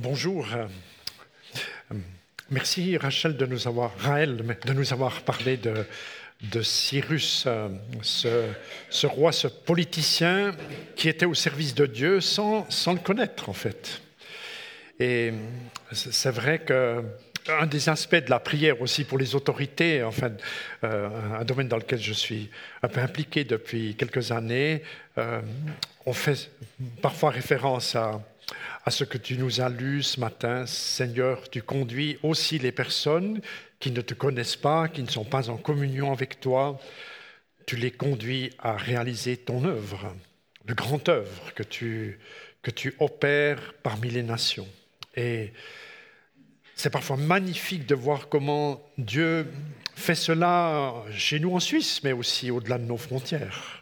Bonjour. Merci Rachel de nous avoir, Raël, de nous avoir parlé de, de Cyrus, ce, ce, roi, ce politicien qui était au service de Dieu sans, sans le connaître en fait. Et c'est vrai que un des aspects de la prière aussi pour les autorités, enfin, euh, un domaine dans lequel je suis un peu impliqué depuis quelques années, euh, on fait parfois référence à, à ce que tu nous as lu ce matin. Seigneur, tu conduis aussi les personnes qui ne te connaissent pas, qui ne sont pas en communion avec toi. Tu les conduis à réaliser ton œuvre, le grand œuvre que tu, que tu opères parmi les nations. Et c'est parfois magnifique de voir comment Dieu fait cela chez nous en Suisse, mais aussi au-delà de nos frontières.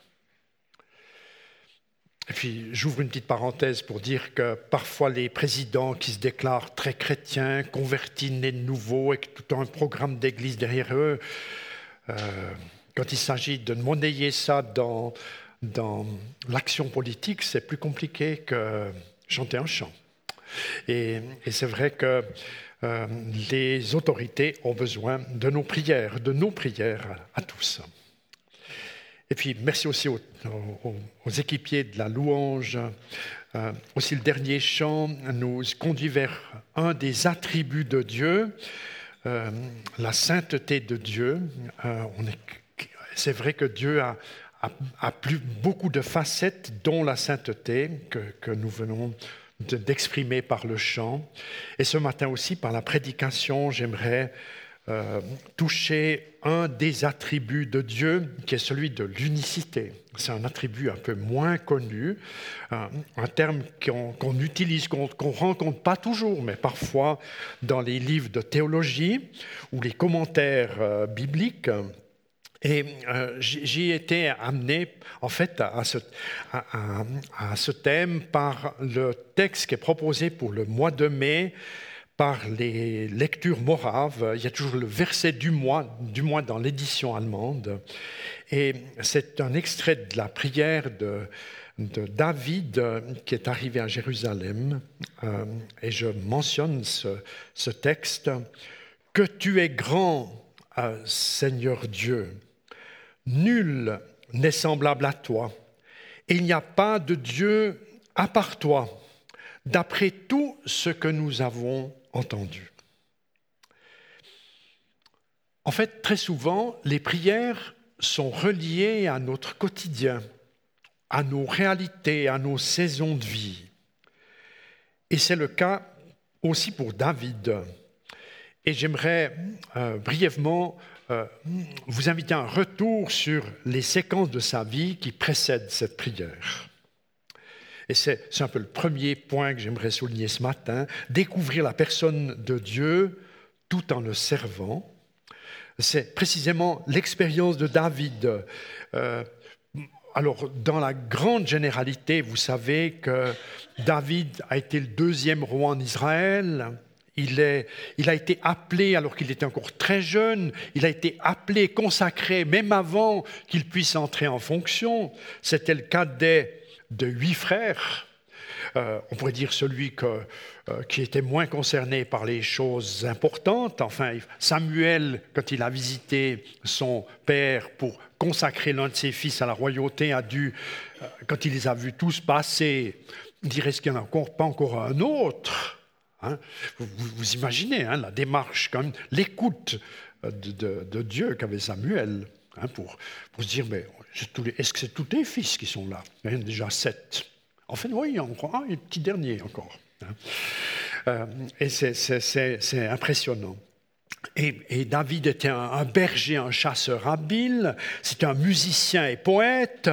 Et puis, j'ouvre une petite parenthèse pour dire que parfois les présidents qui se déclarent très chrétiens, convertis, nés de nouveau, et tout un programme d'église derrière eux, euh, quand il s'agit de monnayer ça dans, dans l'action politique, c'est plus compliqué que chanter un chant. Et, c'est vrai que euh, les autorités ont besoin de nos prières, de nos prières à, tous. Et puis, merci aussi aux, équipiers de la louange. Euh, aussi, le dernier chant nous conduit vers un des attributs de Dieu, euh, la sainteté de Dieu. c'est vrai que Dieu a, plus beaucoup de facettes, dont la sainteté que, que nous venons d'exprimer par le chant. Et ce matin aussi, par la prédication, j'aimerais euh, toucher un des attributs de Dieu, qui est celui de l'unicité. C'est un attribut un peu moins connu, un, terme qu'on utilise, qu'on ne rencontre pas toujours, mais parfois dans les livres de théologie ou les commentaires euh, bibliques. Et euh, j'y été amené en fait à ce, à, ce, thème par le texte qui est proposé pour le mois de mai par les lectures moraves. Il y a toujours le verset du mois, du mois dans l'édition allemande. Et c'est un extrait de la prière de, David qui est arrivé à Jérusalem. Euh, et je mentionne ce, texte. Que tu es grand, euh, Seigneur Dieu Nul n'est semblable à toi. Il n'y a pas de Dieu à part toi, d'après tout ce que nous avons En fait, très souvent, les prières sont reliées à notre quotidien, à nos réalités, à nos saisons de vie. Et c'est le cas aussi pour David. Et j'aimerais euh, brièvement euh, vous inviter à un retour sur les séquences de sa vie qui précèdent cette prière. Et c'est un peu le premier point que j'aimerais souligner ce matin, découvrir la personne de Dieu tout en le servant. C'est précisément l'expérience de David. Euh, alors, dans la grande généralité, vous savez que David a été le deuxième roi en Israël. Il, a été appelé alors qu'il était encore très jeune, il a été appelé, consacré, même avant qu'il puisse entrer en fonction. C'était le cadet de huit frères. Euh, on pourrait dire celui euh, qui était moins concerné par les choses importantes. Enfin, Samuel, quand il a visité son père pour consacrer l'un de ses fils à la royauté, a dû, euh, quand il les a vus tous passer, dire est-ce qu'il n'y en a encore, pas encore un autre? Hein? vous, imaginez hein, la démarche, quand l'écoute de, Dieu qu'avait Samuel hein, pour, se dire, est-ce que c'est tous tes fils qui sont là? Il y en a déjà sept. En fait, oui, il y en a un, un petit dernier encore. Euh, et c'est impressionnant. Et, David était un, berger, un chasseur habile, c'était un musicien et poète.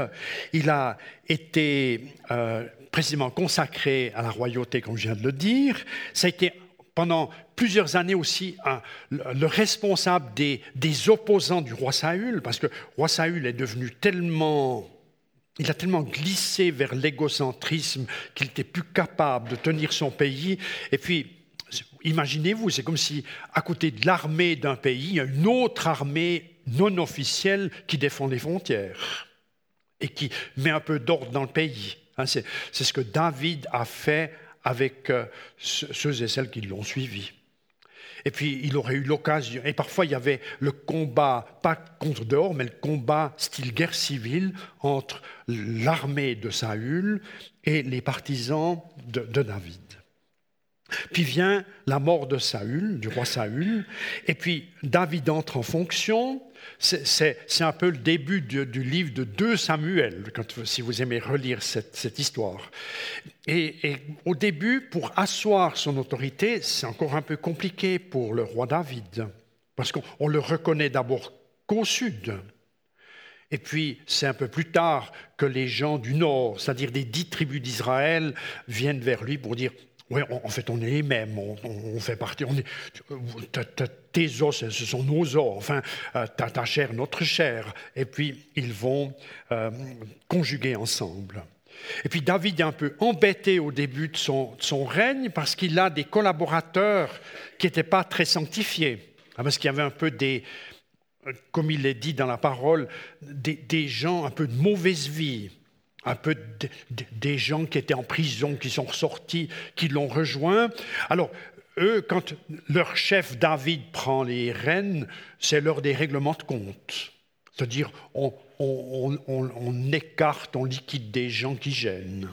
Il a été euh, précisément consacré à la royauté, comme je viens de le dire. Ça a été pendant plusieurs années aussi le responsable des, opposants du roi Saül, parce que roi Saül est devenu tellement... Il a tellement glissé vers l'égocentrisme qu'il n'était plus capable de tenir son pays. Et puis, imaginez-vous, c'est comme si à côté de l'armée d'un pays, il y a une autre armée non officielle qui défend les frontières et qui met un peu d'ordre dans le pays. Hein, c'est ce que David a fait avec euh, ceux et celles qui l'ont suivi. Et puis il aurait eu l'occasion, et parfois il y avait le combat, pas contre dehors, mais le combat style guerre civile entre l'armée de Saül et les partisans de, de David. Puis vient la mort de Saül, du roi Saül, et puis David entre en fonction, c'est un peu le début du, livre de 2 Samuel, si vous aimez relire cette, histoire. Et, au début, pour asseoir son autorité, c'est encore un peu compliqué pour le roi David, parce qu'on le reconnaît d'abord qu'au sud. Et puis, c'est un peu plus tard que les gens du nord, c'est-à-dire des dix tribus d'Israël, viennent vers lui pour dire en fait, on est les mêmes, on, fait partie. On est, tes os, ce sont nos os, enfin, euh, ta, chair, notre chair. Et puis, ils vont euh, conjuguer ensemble. Et puis, David est un peu embêté au début de son, règne parce qu'il a des collaborateurs qui n'étaient pas très sanctifiés. Ah, parce qu'il y avait un peu des, comme il est dit dans la parole, des gens un peu de mauvaise vie un peu des gens qui étaient en prison, qui sont ressortis, qui l'ont rejoint. Alors, eux, quand leur chef David prend les rênes, c'est l'heure des règlements de compte. C'est-à-dire, on, écarte, on liquide des gens qui gênent.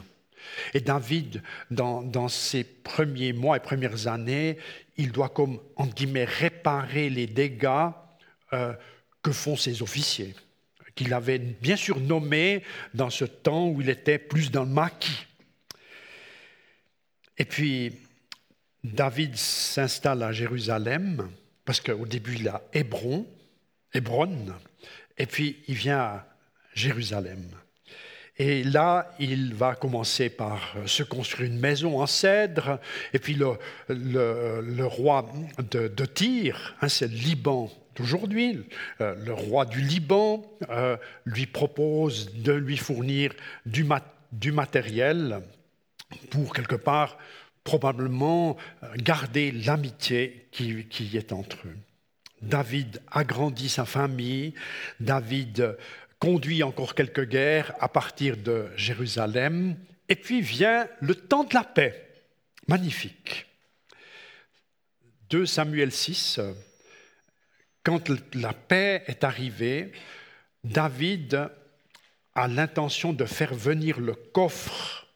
Et David, dans, ses premiers mois et premières années, il doit, comme, en guillemets, réparer les dégâts euh, que font ses officiers qu'il avait bien sûr nommé dans ce temps où il était plus dans le maquis. Et puis, David s'installe à Jérusalem, parce qu'au début, il a Hébron, Hébron, et puis il vient à Jérusalem. Et là, il va commencer par se construire une maison en cèdre. Et puis le, roi de, de Tyr, hein, c'est le Liban d'aujourd'hui, euh, le roi du Liban euh, lui propose de lui fournir du, matériel pour quelque part probablement euh, garder l'amitié qui, est entre eux. David agrandit sa famille, David conduit encore quelques guerres à partir de Jérusalem, et puis vient le temps de la paix. Magnifique. 2 Samuel 6, quand la paix est arrivée, David a l'intention de faire venir le coffre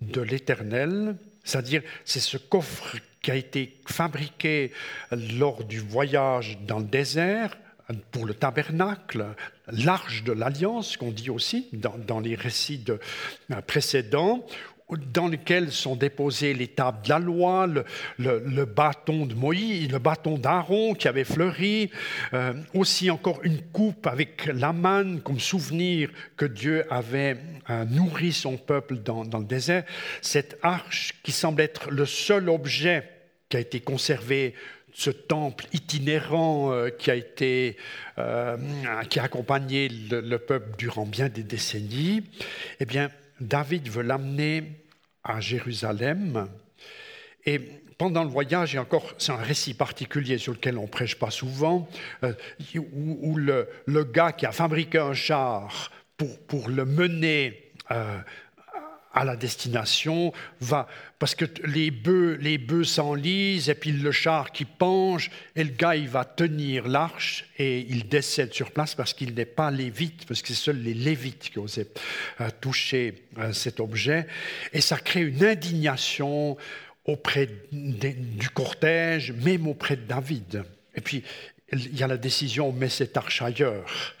de l'Éternel, c'est-à-dire c'est ce coffre qui a été fabriqué lors du voyage dans le désert pour le tabernacle, l'arche de l'alliance qu'on dit aussi dans, les récits précédents, dans lequel sont déposées les tables de la loi, le, bâton de Moïse, le bâton d'Aaron qui avait fleuri, euh, aussi encore une coupe avec la manne comme souvenir que Dieu avait euh, nourri son peuple dans, le désert. Cette arche qui semble être le seul objet qui a été conservé ce temple itinérant euh, qui a été qui a accompagné le, le, peuple durant bien des décennies, eh bien David veut l'amener à Jérusalem. Et pendant le voyage, et encore, c'est un récit particulier sur lequel on ne prêche pas souvent, euh, où, le, gars qui a fabriqué un char pour, pour le mener euh, à la destination va parce que les bœufs les bœufs s'enlisent et puis le char qui penche et le gars il va tenir l'arche et il décède sur place parce qu'il n'est pas lévite parce que c'est seuls les lévites qui osaient euh, toucher euh, cet objet. Et ça crée une indignation auprès du cortège même auprès de David. Et puis il y a la décision on met cette arche ailleurs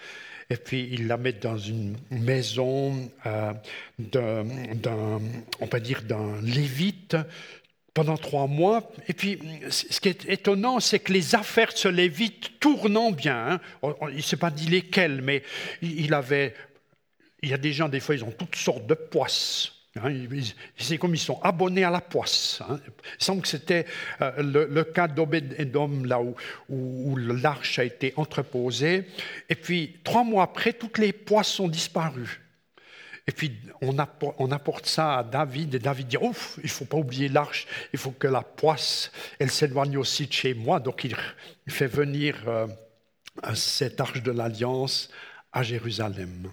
et puis ils la mettent dans une maison euh, d'un, on peut dire, d'un lévite pendant trois mois. Et puis, ce qui est étonnant, c'est que les affaires de ce lévite tournant bien, hein. il ne s'est pas dit lesquelles, mais il avait, il y a des gens, des fois, ils ont toutes sortes de poisses. Hein, c'est comme ils sont abonnés à la poisse. Hein. Il semble que c'était euh, le, cas d'Obed-Edom, là où, l'arche a été entreposée. Et puis, trois mois après, toutes les poisses sont disparues. Et puis, on apporte, on apporte ça à David, et David dit Ouf, il ne faut pas oublier l'arche, il faut que la poisse, elle s'éloigne aussi de chez moi. Donc, il, fait venir euh, cette arche de l'Alliance à Jérusalem.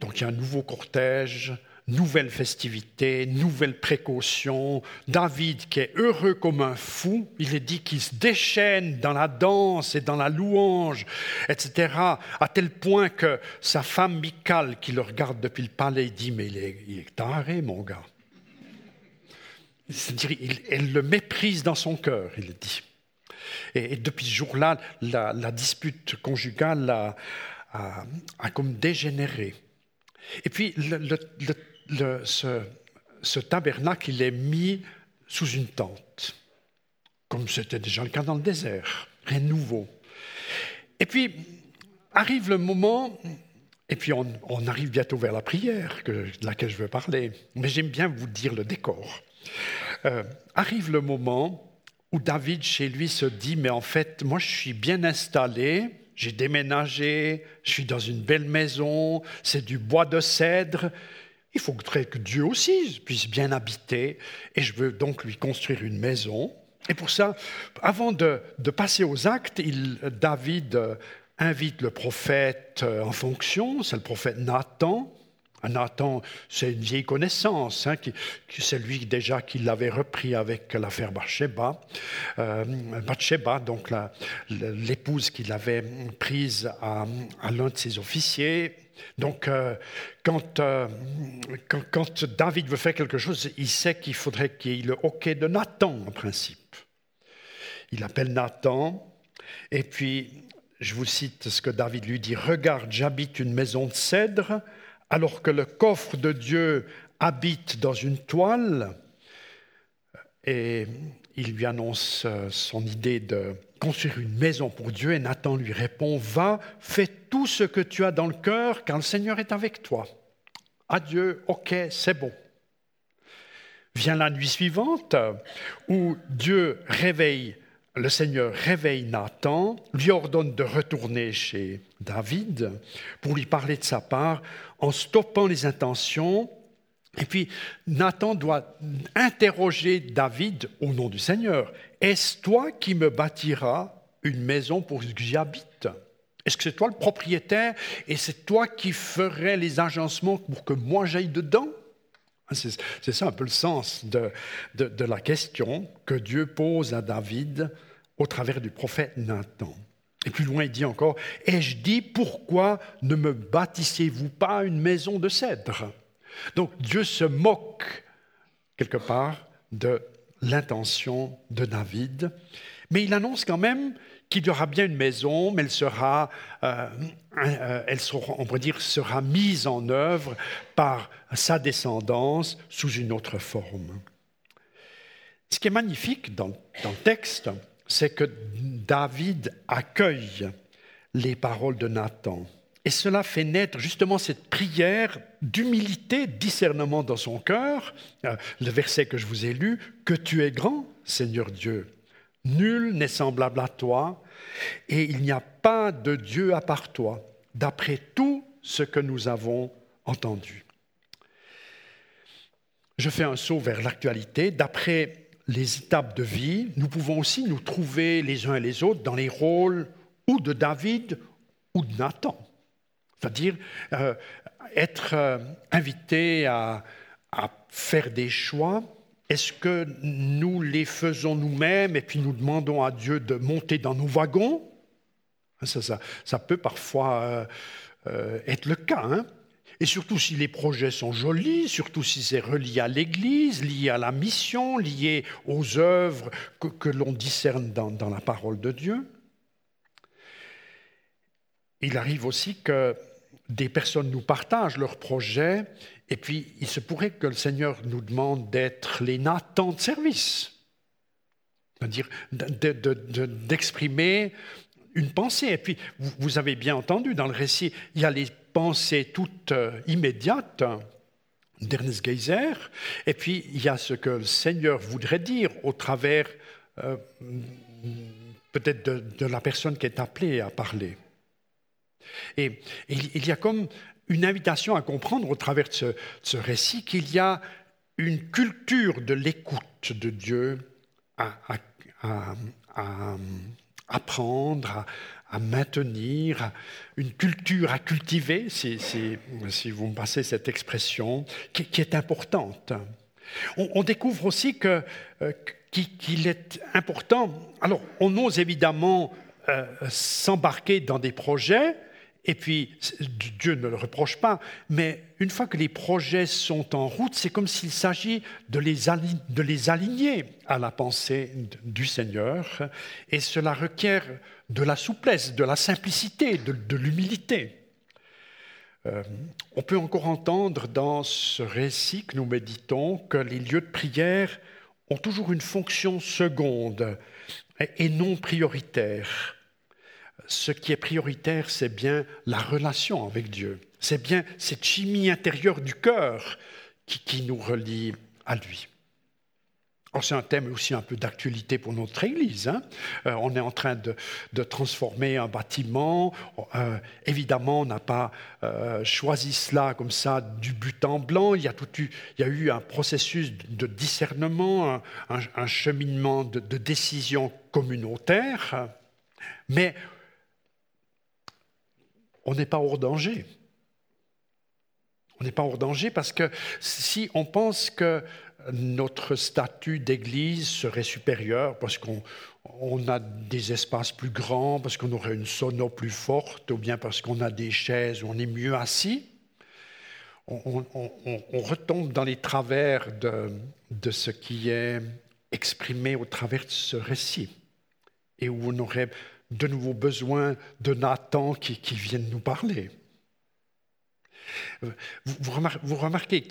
Donc, il y a un nouveau cortège nouvelle festivité, nouvelle précaution. David qui est heureux comme un fou, il est dit qu'il se déchaîne dans la danse et dans la louange, etc., à tel point que sa femme Michal, qui le regarde depuis le palais, dit Mais il est, il taré, mon gars. C'est-à-dire, elle le méprise dans son cœur, il dit. Et, depuis ce jour-là, la, dispute conjugale a, comme dégénéré. Et puis, le, ce, tabernacle, il est mis sous une tente, comme c'était déjà le cas dans le désert, rien de nouveau. Et puis, arrive le moment, et puis on, arrive bientôt vers la prière, de laquelle je veux parler, mais j'aime bien vous dire le décor. Euh, arrive le moment où David chez lui se dit, mais en fait, moi je suis bien installé, j'ai déménagé, je suis dans une belle maison, c'est du bois de cèdre, il faudrait que Dieu aussi puisse bien habiter, et je veux donc lui construire une maison. Et pour ça, avant de, passer aux actes, David invite le prophète en fonction, c'est le prophète Nathan, Nathan, c'est une vieille connaissance, hein, c'est lui déjà qui l'avait repris avec l'affaire Bathsheba, euh, Bathsheba donc l'épouse qu'il avait prise à, l'un de ses officiers. Donc, euh, euh, quand, David veut faire quelque chose, il sait qu'il faudrait qu'il ait le hockey de Nathan, en principe. Il appelle Nathan, et puis, je vous cite ce que David lui dit Regarde, j'habite une maison de cèdre alors que le coffre de Dieu habite dans une toile, et il lui annonce euh, son idée de construire une maison pour Dieu, et Nathan lui répond, va, fais tout ce que tu as dans le cœur, car le Seigneur est avec toi. Adieu, ok, c'est bon. Vient la nuit suivante, où Dieu réveille le Seigneur réveille Nathan, lui ordonne de retourner chez David pour lui parler de sa part en stoppant les intentions. Et puis Nathan doit interroger David au nom du Seigneur. Est-ce toi qui me bâtiras une maison pour que j'y habite? Est-ce que c'est toi le propriétaire et c'est toi qui ferais les agencements pour que moi j'aille dedans? C'est ça un peu le sens de, de, la question que Dieu pose à David au travers du prophète Nathan. Et plus loin, il dit encore, ai-je dit, pourquoi ne me bâtissez-vous pas une maison de cèdre? Donc Dieu se moque quelque part de l'intention de David, mais il annonce quand même qu'il y aura bien une maison, mais elle sera, euh, euh, on pourrait dire, sera mise en œuvre par sa descendance sous une autre forme. Ce qui est magnifique dans le texte, c'est que David accueille les paroles de Nathan. Et cela fait naître justement cette prière d'humilité, discernement dans son cœur. Euh, le verset que je vous ai lu, que tu es grand, Seigneur Dieu. Nul n'est semblable à toi, et il n'y a pas de Dieu à part toi, d'après tout ce que nous avons entendu. Je fais un saut vers l'actualité. D'après les étapes de vie, nous pouvons aussi nous trouver les uns et les autres dans les rôles ou de David ou de Nathan. C'est-à-dire euh, être euh, invité à, faire des choix. Est-ce que nous les faisons nous-mêmes et puis nous demandons à Dieu de monter dans nos wagons? Ça, ça, peut parfois euh, être le cas. Hein et surtout si les projets sont jolis, surtout si c'est relié à l'Église, lié à la mission, lié aux œuvres que, l'on discerne dans, la parole de Dieu. Il arrive aussi que des personnes nous partagent leurs projets, et puis il se pourrait que le Seigneur nous demande d'être les Nathan de service, c'est-à-dire d'exprimer une pensée. Et puis, vous avez bien entendu dans le récit, il y a les pensée toute euh, immédiate d'Ernest Geyser, et puis il y a ce que le Seigneur voudrait dire au travers euh, peut-être de, la personne qui est appelée à parler. Et, il y a comme une invitation à comprendre au travers de ce, récit qu'il y a une culture de l'écoute de Dieu à, apprendre, à, maintenir, une culture à cultiver, si, vous me passez cette expression, qui, est importante. On, découvre aussi que, euh, qu'il est important, alors on ose évidemment euh, s'embarquer dans des projets, et puis Dieu ne le reproche pas, mais une fois que les projets sont en route, c'est comme s'il s'agit de, les, aligner à la pensée du Seigneur, et cela requiert de la souplesse, de la simplicité, de, l'humilité. Euh, on peut encore entendre dans ce récit que nous méditons que les lieux de prière ont toujours une fonction seconde et non prioritaire ce qui est prioritaire, c'est bien la relation avec Dieu. C'est bien cette chimie intérieure du cœur qui, nous relie à lui. C'est un thème aussi un peu d'actualité pour notre Église. Hein. Euh, on est en train de, transformer un bâtiment. Euh, évidemment, on n'a pas euh, choisi cela comme ça du but en blanc. Il y a, tout eu, il y a eu un processus de discernement, un, cheminement de, de décision communautaire. Mais on n'est pas hors danger. On n'est pas hors danger parce que si on pense que notre statut d'Église serait supérieur parce qu'on a des espaces plus grands, parce qu'on aurait une sono plus forte, ou bien parce qu'on a des chaises où on est mieux assis, on, retombe dans les travers de, de, ce qui est exprimé au travers de ce récit, et où on aurait de nouveau besoin de Nathan qui, qui vienne nous parler. Vous, remarquez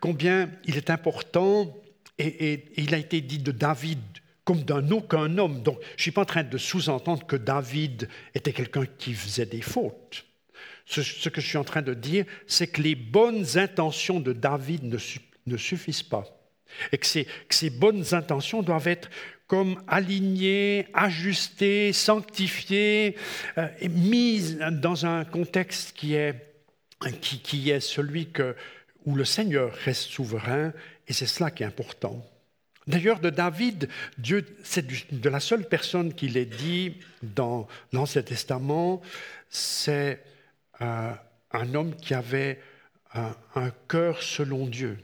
combien il est important, et, il a été dit de David comme d'un aucun homme. Donc, je ne suis pas en train de sous-entendre que David était quelqu'un qui faisait des fautes. Ce, que je suis en train de dire, c'est que les bonnes intentions de David ne, suffisent pas. Et que ces bonnes intentions doivent être comme aligné, ajusté, sanctifié, euh, dans un contexte qui est, qui, est celui que, où le Seigneur reste souverain, et c'est cela qui est important. D'ailleurs, de David, Dieu, c'est de la seule personne qui est dit dans l'Ancien Testament, c'est euh, un homme qui avait un, cœur selon Dieu,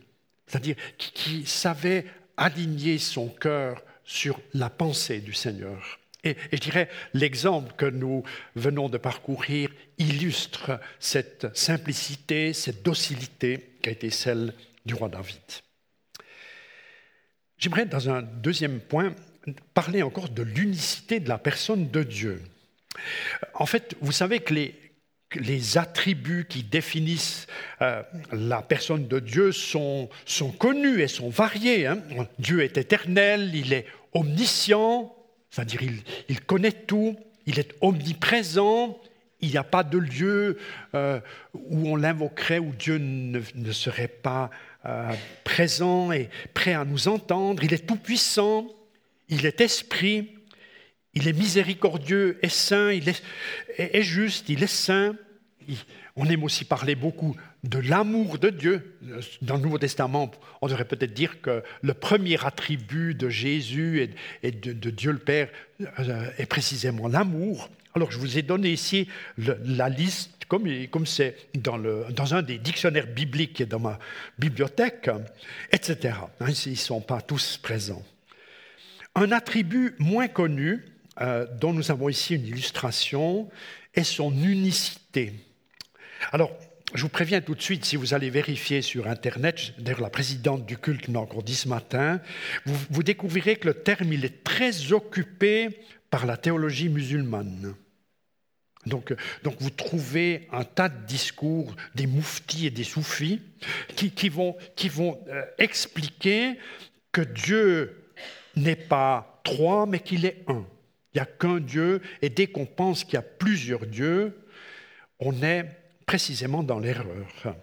c'est-à-dire qui, qui savait aligner son cœur sur la pensée du Seigneur. Et, je dirais, l'exemple que nous venons de parcourir illustre cette simplicité, cette docilité qui a été celle du roi David. J'aimerais, dans un deuxième point, parler encore de l'unicité de la personne de Dieu. En fait, vous savez que les, les attributs qui définissent euh, la personne de Dieu sont, connus et sont variés. Hein. Dieu est éternel, il est omniscient, c'est-à-dire il, connaît tout, il est omniprésent, il n'y a pas de lieu euh, où on l'invoquerait, où Dieu ne, serait pas euh, présent et prêt à nous entendre. Il est tout-puissant, il est esprit, il est miséricordieux et saint, il est, juste, il est saint. on aime aussi parler beaucoup de l'amour de Dieu. Dans le Nouveau Testament, on devrait peut-être dire que le premier attribut de Jésus et de, Dieu le Père euh, est précisément l'amour. Alors je vous ai donné ici la liste, comme c'est dans, un des dictionnaires bibliques dans ma bibliothèque, etc. Hein, ils ne sont pas tous présents. Un attribut moins connu, euh, dont nous avons ici une illustration, est son unicité. Alors, je vous préviens tout de suite, si vous allez vérifier sur Internet, d'ailleurs la présidente du culte m'a encore dit ce matin, vous, découvrirez que le terme il est très occupé par la théologie musulmane. Donc, donc, vous trouvez un tas de discours des mouftis et des soufis qui, vont, qui vont euh, expliquer que Dieu n'est pas trois, mais qu'il est un. Il n'y a qu'un Dieu, et dès qu'on pense qu'il y a plusieurs dieux, on est précisément dans l'erreur.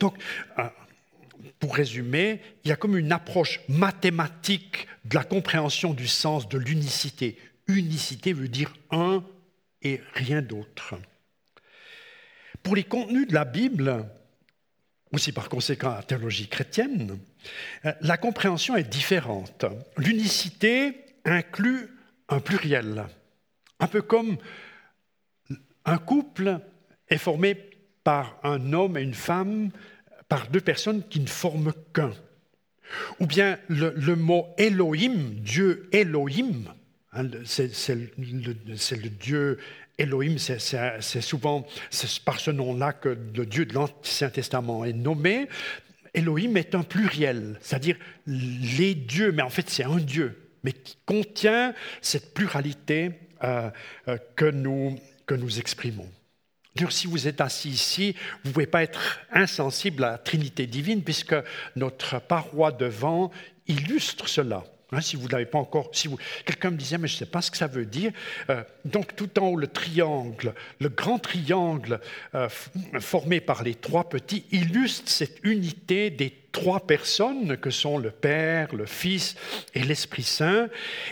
Donc, euh, pour résumer, il y a comme une approche mathématique de la compréhension du sens de l'unicité. Unicité veut dire un et rien d'autre. Pour les contenus de la Bible, aussi par conséquent la théologie chrétienne, euh, la compréhension est différente. L'unicité inclut un pluriel. Un peu comme un couple est formé par un homme et une femme, par deux personnes qui ne forment qu'un. Ou bien le, mot Elohim, Dieu Elohim, hein, c'est le, Dieu Elohim, c'est souvent par ce nom-là que le Dieu de l'Ancien Testament est nommé. Elohim est un pluriel, c'est-à-dire les dieux, mais en fait c'est un Dieu, mais qui contient cette pluralité euh, euh, que, nous, que nous exprimons. Si vous êtes assis ici, vous ne pouvez pas être insensible à la Trinité divine, puisque notre paroi devant illustre cela. Hein, si vous ne l'avez pas encore, si vous, quelqu'un me disait, mais je ne sais pas ce que ça veut dire. Euh, donc tout en haut, le triangle, le grand triangle euh, formé par les trois petits illustre cette unité des trois personnes que sont le Père, le Fils et l'Esprit Saint.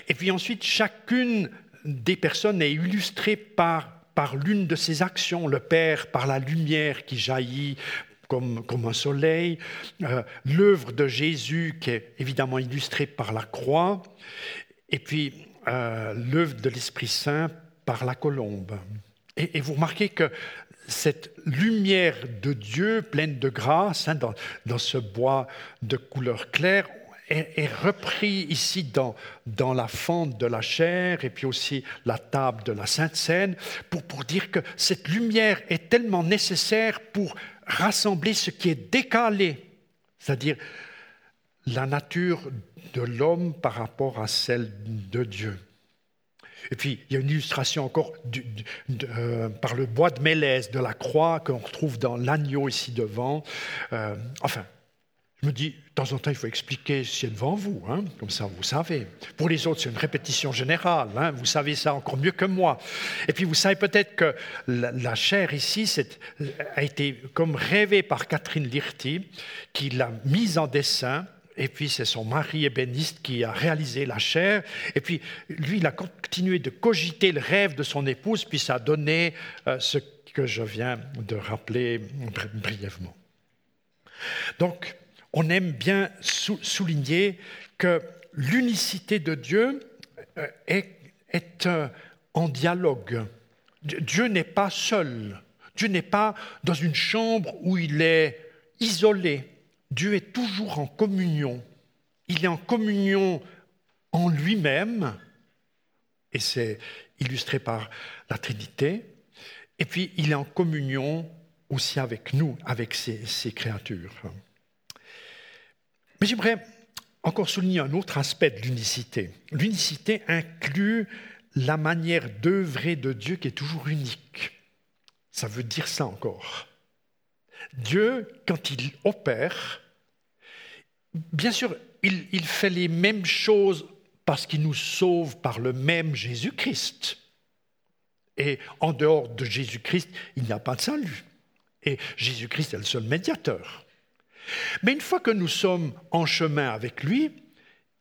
Et puis ensuite, chacune des personnes est illustrée par par l'une de ses actions, le Père par la lumière qui jaillit comme, un soleil, euh, l'œuvre de Jésus qui est évidemment illustrée par la croix, et puis euh, l'œuvre de l'Esprit Saint par la colombe. Et, vous remarquez que cette lumière de Dieu pleine de grâce hein, dans, ce bois de couleur claire, est, repris ici dans, dans la fente de la chair et puis aussi la table de la Sainte Seine pour, pour dire que cette lumière est tellement nécessaire pour rassembler ce qui est décalé, c'est-à-dire la nature de l'homme par rapport à celle de Dieu. Et puis, il y a une illustration encore euh, par le bois de mélèze de la croix qu'on retrouve dans l'agneau ici devant. Euh, enfin, me dis, de temps en temps, il faut expliquer ce qui est devant vous, hein, comme ça vous savez. Pour les autres, c'est une répétition générale, hein, vous savez ça encore mieux que moi. Et puis vous savez peut-être que la, chair ici a été comme rêvée par Catherine Lirty, qui l'a mise en dessin, et puis c'est son mari ébéniste qui a réalisé la chair, et puis lui, il a continué de cogiter le rêve de son épouse, puis ça a donné euh, ce que je viens de rappeler brièvement. Donc, on aime bien souligner que l'unicité de Dieu euh, est, euh, en dialogue. Dieu n'est pas seul. Dieu n'est pas dans une chambre où il est isolé. Dieu est toujours en communion. Il est en communion en lui-même, et c'est illustré par la Trinité, et puis il est en communion aussi avec nous, avec ses créatures. Mais j'aimerais encore souligner un autre aspect de l'unicité. L'unicité inclut la manière d'œuvrer de Dieu qui est toujours unique. Ça veut dire ça encore. Dieu, quand il opère, bien sûr, il, il fait les mêmes choses parce qu'il nous sauve par le même Jésus-Christ. Et en dehors de Jésus-Christ, il n'y a pas de salut. Et Jésus-Christ est le seul médiateur. Mais une fois que nous sommes en chemin avec lui,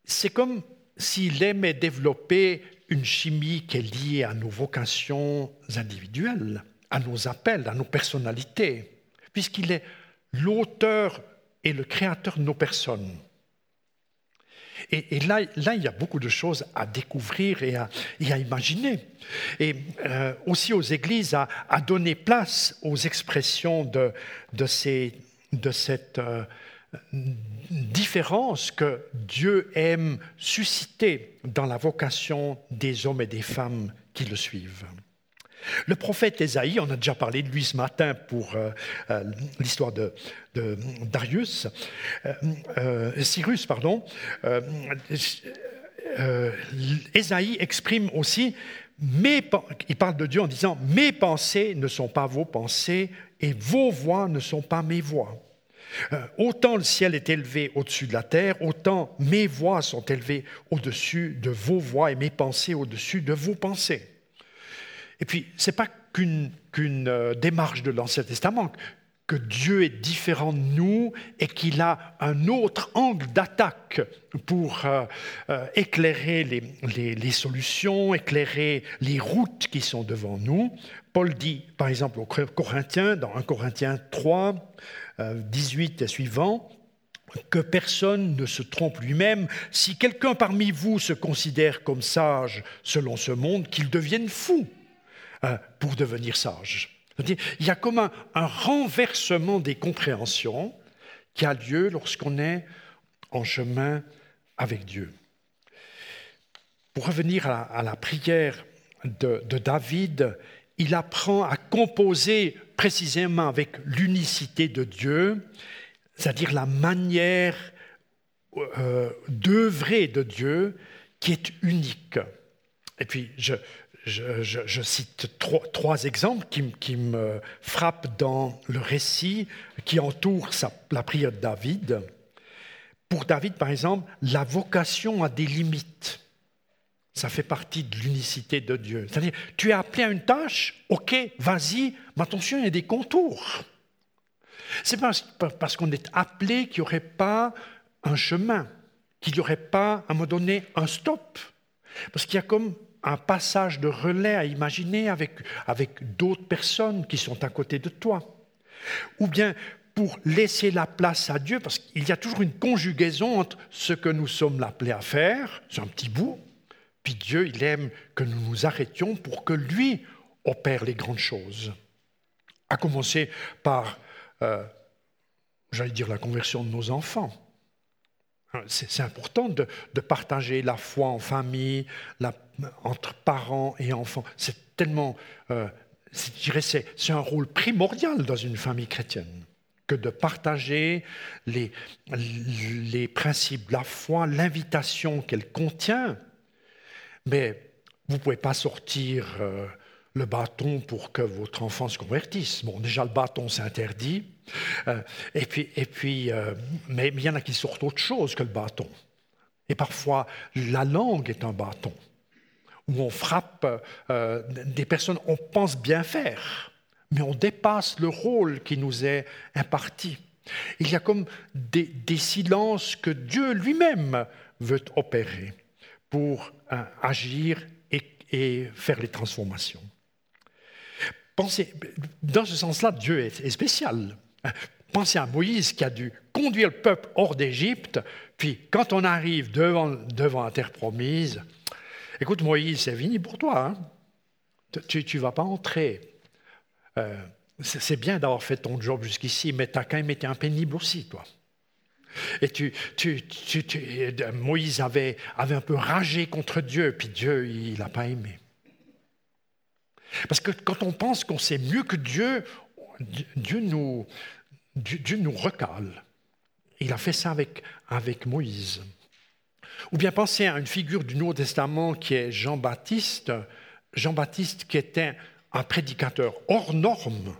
c'est comme s'il aimait développer une chimie qui est liée à nos vocations individuelles, à nos appels, à nos personnalités, puisqu'il est l'auteur et le créateur de nos personnes. Et, là, là, il y a beaucoup de choses à découvrir et à, imaginer. Et euh, aussi aux églises, à, donner place aux expressions de, de ces de cette euh, différence que Dieu aime susciter dans la vocation des hommes et des femmes qui le suivent. Le prophète Ésaïe, on a déjà parlé de lui ce matin pour euh, euh, l'histoire de, Darius, Cyrus, pardon. Ésaïe exprime aussi, il parle de Dieu en disant, mes pensées ne sont pas vos pensées et vos voix ne sont pas mes voix. Euh, autant le ciel est élevé au-dessus de la terre, autant mes voix sont élevées au-dessus de vos voix et mes pensées au-dessus de vos pensées. Et puis, ce n'est pas qu'une euh, démarche de l'Ancien Testament, que Dieu est différent de nous et qu'il a un autre angle d'attaque pour euh, éclairer les, solutions, éclairer les routes qui sont devant nous. Paul dit, par exemple, aux Corinthiens, dans 1 Corinthiens 3, 18 et suivant, que personne ne se trompe lui-même. Si quelqu'un parmi vous se considère comme sage selon ce monde, qu'il devienne fou pour devenir sage. Il y a comme un, renversement des compréhensions qui a lieu lorsqu'on est en chemin avec Dieu. Pour revenir à la, prière de, David, il apprend à composer précisément avec l'unicité de Dieu c'est-à-dire la manière euh, d'œuvrer de Dieu qui est unique. Et puis, je, je, cite trois, exemples qui, me frappent dans le récit qui entoure la prière de David. Pour David, par exemple, la vocation a des limites. Ça fait partie de l'unicité de Dieu. C'est-à-dire, tu es appelé à une tâche, ok, vas-y, mais attention, il y a des contours. C'est parce qu'on est appelé qu'il n'y aurait pas un chemin, qu'il n'y aurait pas, à un moment donné, un stop. Parce qu'il y a comme un passage de relais à imaginer avec, avec d'autres personnes qui sont à côté de toi. Ou bien pour laisser la place à Dieu, parce qu'il y a toujours une conjugaison entre ce que nous sommes appelés à faire, c'est un petit bout, puis Dieu, il aime que nous nous arrêtions pour que lui opère les grandes choses. À commencer par euh, j'allais dire, la conversion de nos enfants. Hein, c'est important de, partager la foi en famille, entre parents et enfants. C'est tellement, euh, dirais, c'est un rôle primordial dans une famille chrétienne que de partager les, principes la foi, l'invitation qu'elle contient. Mais vous ne pouvez pas sortir euh, le bâton pour que votre enfant se convertisse. Bon, déjà, le bâton, c'est interdit. Euh, et puis, et puis euh, mais il y en a qui sortent autre chose que le bâton. Et parfois, la langue est un bâton, où on frappe euh, des personnes, on pense bien faire, mais on dépasse le rôle qui nous est imparti. Il y a comme des, silences que Dieu lui-même veut opérer pour agir et, faire les transformations dans ce sens-là, Dieu est, spécial. Pensez à Moïse qui a dû conduire le peuple hors d'Égypte, puis quand on arrive devant, devant la terre promise, écoute Moïse, c'est fini pour toi. Hein. Tu ne vas pas entrer. Euh, c'est bien d'avoir fait ton job jusqu'ici, mais tu as quand même été un pénible aussi, toi. Et tu, tu, Moïse avait, avait un peu ragé contre Dieu, puis Dieu, il n'a pas aimé. Parce que quand on pense qu'on sait mieux que Dieu, Dieu nous, Dieu, nous recale. Il a fait ça avec, avec Moïse. Ou bien pensez à une figure du Nouveau Testament qui est Jean-Baptiste. Jean-Baptiste qui était un prédicateur hors norme.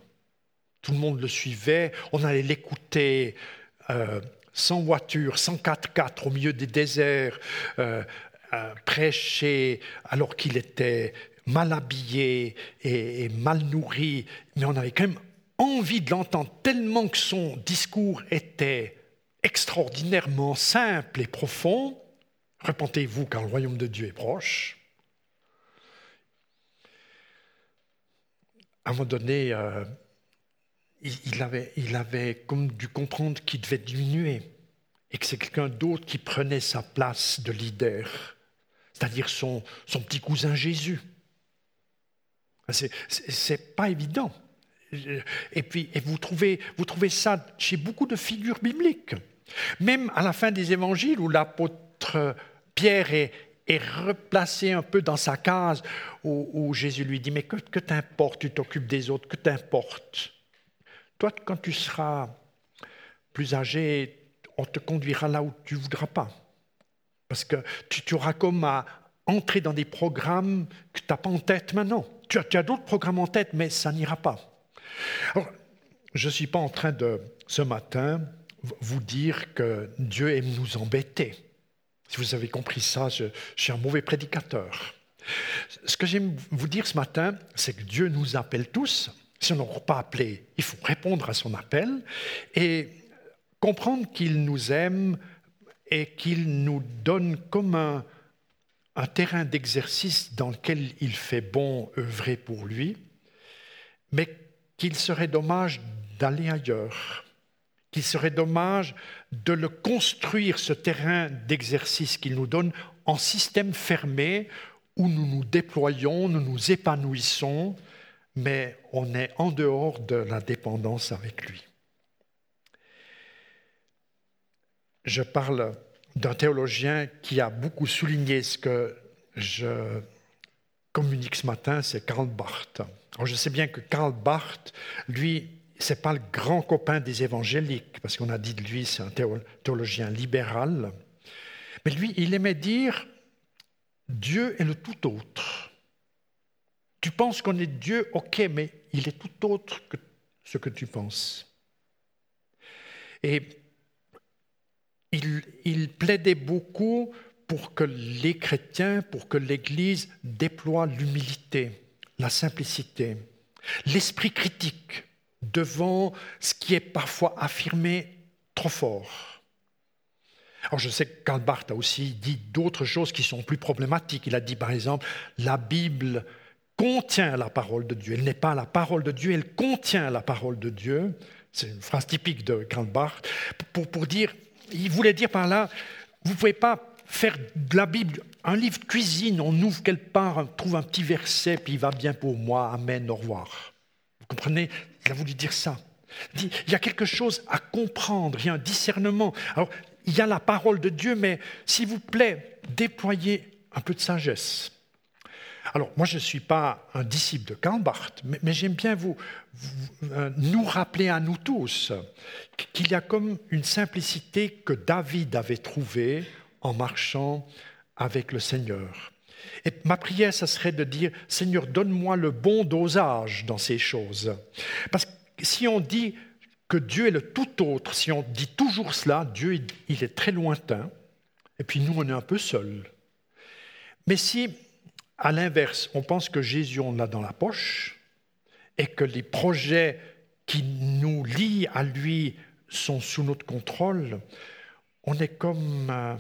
Tout le monde le suivait, on allait l'écouter euh, sans voiture, sans 4x4 au milieu des déserts, euh, euh, prêcher alors qu'il était mal habillé et, mal nourri, mais on avait quand même envie de l'entendre tellement que son discours était extraordinairement simple et profond. Repentez-vous car le royaume de Dieu est proche. À un moment donné, euh, il, avait, comme dû comprendre qu'il devait diminuer et que c'est quelqu'un d'autre qui prenait sa place de leader, c'est-à-dire son, petit cousin Jésus. C'est pas évident. Et puis, vous trouvez ça chez beaucoup de figures bibliques. Même à la fin des évangiles, où l'apôtre Pierre est, replacé un peu dans sa case, où, Jésus lui dit Mais que, t'importe, tu t'occupes des autres, que t'importe Toi, quand tu seras plus âgé, on te conduira là où tu ne voudras pas. Parce que tu, tu auras comme à entrer dans des programmes que tu n'as pas en tête maintenant tu as, d'autres programmes en tête, mais ça n'ira pas. je ne suis pas en train de, ce matin, vous dire que Dieu aime nous embêter. Si vous avez compris ça, je, suis un mauvais prédicateur. Ce que j'aime vous dire ce matin, c'est que Dieu nous appelle tous. Si on n'aura pas appelé, il faut répondre à son appel et comprendre qu'il nous aime et qu'il nous donne comme un, un terrain d'exercice dans lequel il fait bon œuvrer pour lui, mais qu'il serait dommage d'aller ailleurs, qu'il serait dommage de le construire, ce terrain d'exercice qu'il nous donne, en système fermé où nous nous déployons, nous nous épanouissons, mais on est en dehors de la dépendance avec lui. Je parle d'un théologien qui a beaucoup souligné ce que je communique ce matin, c'est Karl Barth. Je sais bien que Karl Barth, lui, c'est pas le grand copain des évangéliques, parce qu'on a dit de lui, c'est un théologien libéral. Mais lui, il aimait dire Dieu est le tout autre. Tu penses qu'on est Dieu, ok, mais il est tout autre que ce que tu penses. Et il, il plaidait beaucoup pour que les chrétiens, pour que l'Église déploie l'humilité, la simplicité, l'esprit critique devant ce qui est parfois affirmé trop fort. Alors je sais que Karl Barth a aussi dit d'autres choses qui sont plus problématiques. Il a dit par exemple, la Bible contient la parole de Dieu. Elle n'est pas la parole de Dieu, elle contient la parole de Dieu. C'est une phrase typique de Karl Barth. Pour, pour dire, il voulait dire par là, vous ne pouvez pas faire de la Bible un livre de cuisine, on ouvre quelque part, on trouve un petit verset, puis il va bien pour moi, amen, au revoir. Vous comprenez? Il a voulu dire ça. Il y a quelque chose à comprendre, il y a un discernement. Alors, il y a la parole de Dieu, mais s'il vous plaît, déployez un peu de sagesse. Alors, moi, je ne suis pas un disciple de Karl Barth, mais, j'aime bien vous, euh, nous rappeler à nous tous qu'il y a comme une simplicité que David avait trouvée en marchant avec le Seigneur. Et ma prière, ça serait de dire, Seigneur, donne-moi le bon dosage dans ces choses. Parce que si on dit que Dieu est le tout autre, si on dit toujours cela, Dieu, il est très lointain, et puis nous, on est un peu seuls. Mais si, à l'inverse, on pense que Jésus, on l'a dans la poche, et que les projets qui nous lient à lui sont sous notre contrôle, on est comme euh,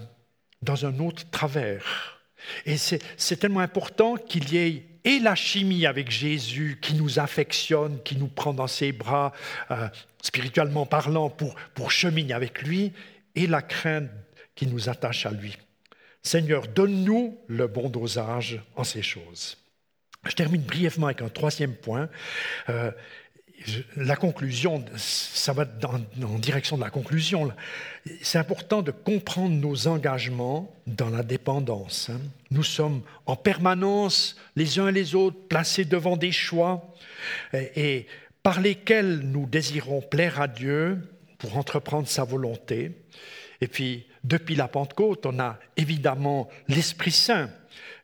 dans un autre travers. Et c'est tellement important qu'il y ait et la chimie avec Jésus qui nous affectionne, qui nous prend dans ses bras, euh, spirituellement parlant, pour, pour cheminer avec lui, et la crainte qui nous attache à lui. Seigneur, donne-nous le bon dosage en ces choses. Je termine brièvement avec un troisième point. Euh, la conclusion, ça va en direction de la conclusion. C'est important de comprendre nos engagements dans la dépendance. Hein. Nous sommes en permanence, les uns et les autres, placés devant des choix et par lesquels nous désirons plaire à Dieu pour entreprendre sa volonté. Et puis, depuis la Pentecôte, on a évidemment l'Esprit Saint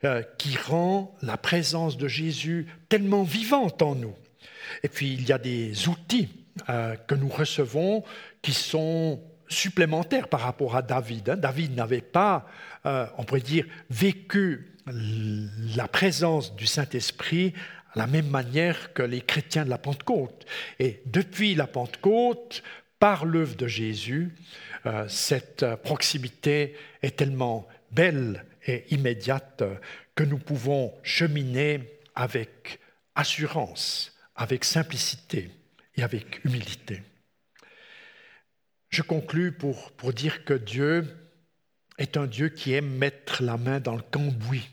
euh, qui rend la présence de Jésus tellement vivante en nous. Et puis, il y a des outils euh, que nous recevons qui sont supplémentaires par rapport à David. Hein. David n'avait pas, euh, on pourrait dire, vécu la présence du Saint-Esprit à la même manière que les chrétiens de la Pentecôte. Et depuis la Pentecôte, par l'œuvre de Jésus, euh, cette proximité est tellement belle et immédiate que nous pouvons cheminer avec assurance avec simplicité et avec humilité. Je conclus pour, pour dire que Dieu est un Dieu qui aime mettre la main dans le cambouis.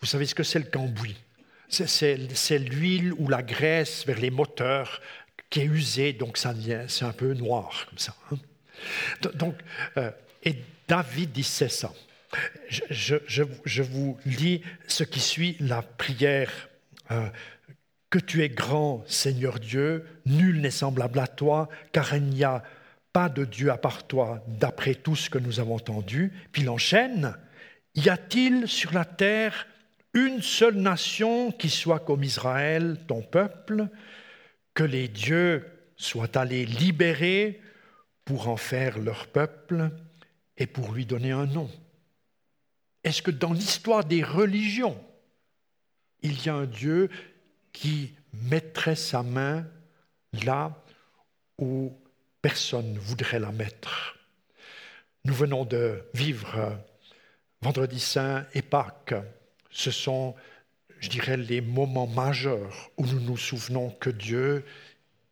Vous savez ce que c'est le cambouis? C'est l'huile ou la graisse vers les moteurs qui est usée, donc ça c'est un peu noir comme ça. Hein. donc, euh, et David disait ça. Je, je, je, vous lis ce qui suit la prière euh, que tu es grand, Seigneur Dieu, nul n'est semblable à toi, car il n'y a pas de Dieu à part toi, d'après tout ce que nous avons entendu. Puis il enchaîne, y a-t-il sur la terre une seule nation qui soit comme Israël, ton peuple, que les dieux soient allés libérer pour en faire leur peuple et pour lui donner un nom? Est-ce que dans l'histoire des religions, il y a un Dieu qui mettrait sa main là où personne ne voudrait la mettre. Nous venons de vivre Vendredi Saint et Pâques. Ce sont, je dirais, les moments majeurs où nous nous souvenons que Dieu,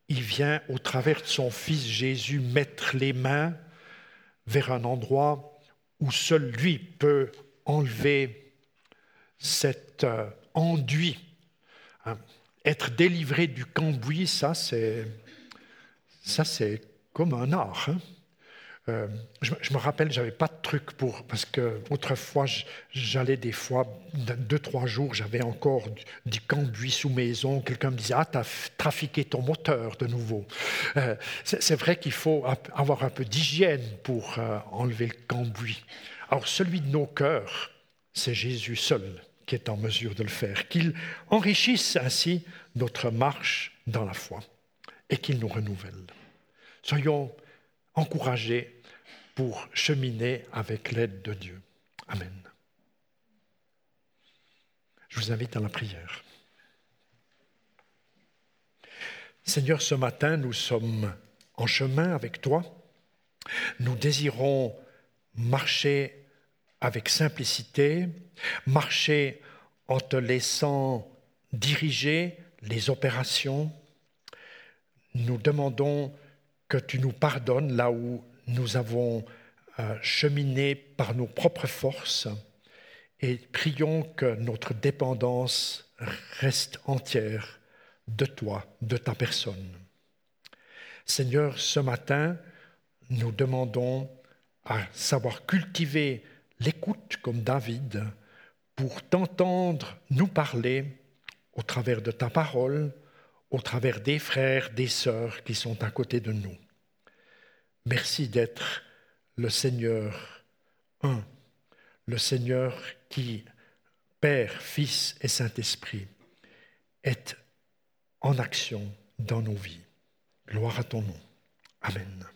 il vient au travers de son Fils Jésus mettre les mains vers un endroit où seul lui peut enlever cet euh, enduit. Hein? Être délivré du cambouis, ça c'est, ça c'est comme un art. Hein. Euh, je, me rappelle, j'avais pas de truc pour parce que autrefois j'allais des fois deux trois jours, j'avais encore du, cambouis sous maison. Quelqu'un me disait ah t'as trafiqué ton moteur de nouveau. Euh, c'est vrai qu'il faut avoir un peu d'hygiène pour euh, enlever le cambouis. Alors celui de nos cœurs, c'est Jésus seul est en mesure de le faire. Qu'il enrichisse ainsi notre marche dans la foi et qu'il nous renouvelle. Soyons encouragés pour cheminer avec l'aide de Dieu. Amen. Je vous invite à la prière. Seigneur, ce matin, nous sommes en chemin avec toi. Nous désirons marcher avec simplicité, marcher en te laissant diriger les opérations. Nous demandons que tu nous pardonnes là où nous avons euh, cheminé par nos propres forces et prions que notre dépendance reste entière de toi, de ta personne. Seigneur, ce matin, nous demandons à savoir cultiver l'écoute comme David pour t'entendre nous parler au travers de ta parole, au travers des frères, des sœurs qui sont à côté de nous. Merci d'être le Seigneur un, le Seigneur qui, Père, Fils et Saint-Esprit, est en action dans nos vies. Gloire à ton nom. Amen.